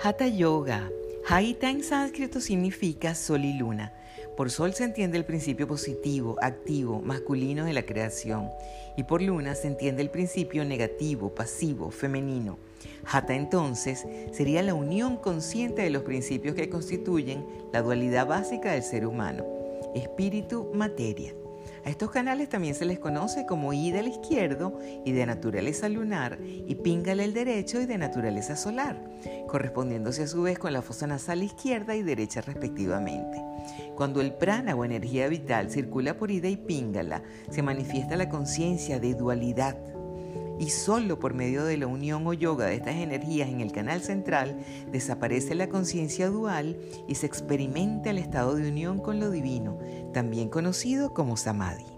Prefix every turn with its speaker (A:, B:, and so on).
A: Hatha Yoga. Haita en sánscrito significa sol y luna. Por sol se entiende el principio positivo, activo, masculino de la creación. Y por luna se entiende el principio negativo, pasivo, femenino. Hatha entonces sería la unión consciente de los principios que constituyen la dualidad básica del ser humano, espíritu-materia. A estos canales también se les conoce como I del izquierdo y de naturaleza lunar y Pingala el derecho y de naturaleza solar, correspondiéndose a su vez con la fosa nasal izquierda y derecha respectivamente. Cuando el prana o energía vital circula por Ida y Pingala, se manifiesta la conciencia de dualidad y solo por medio de la unión o yoga de estas energías en el canal central desaparece la conciencia dual y se experimenta el estado de unión con lo divino, también conocido como samadhi.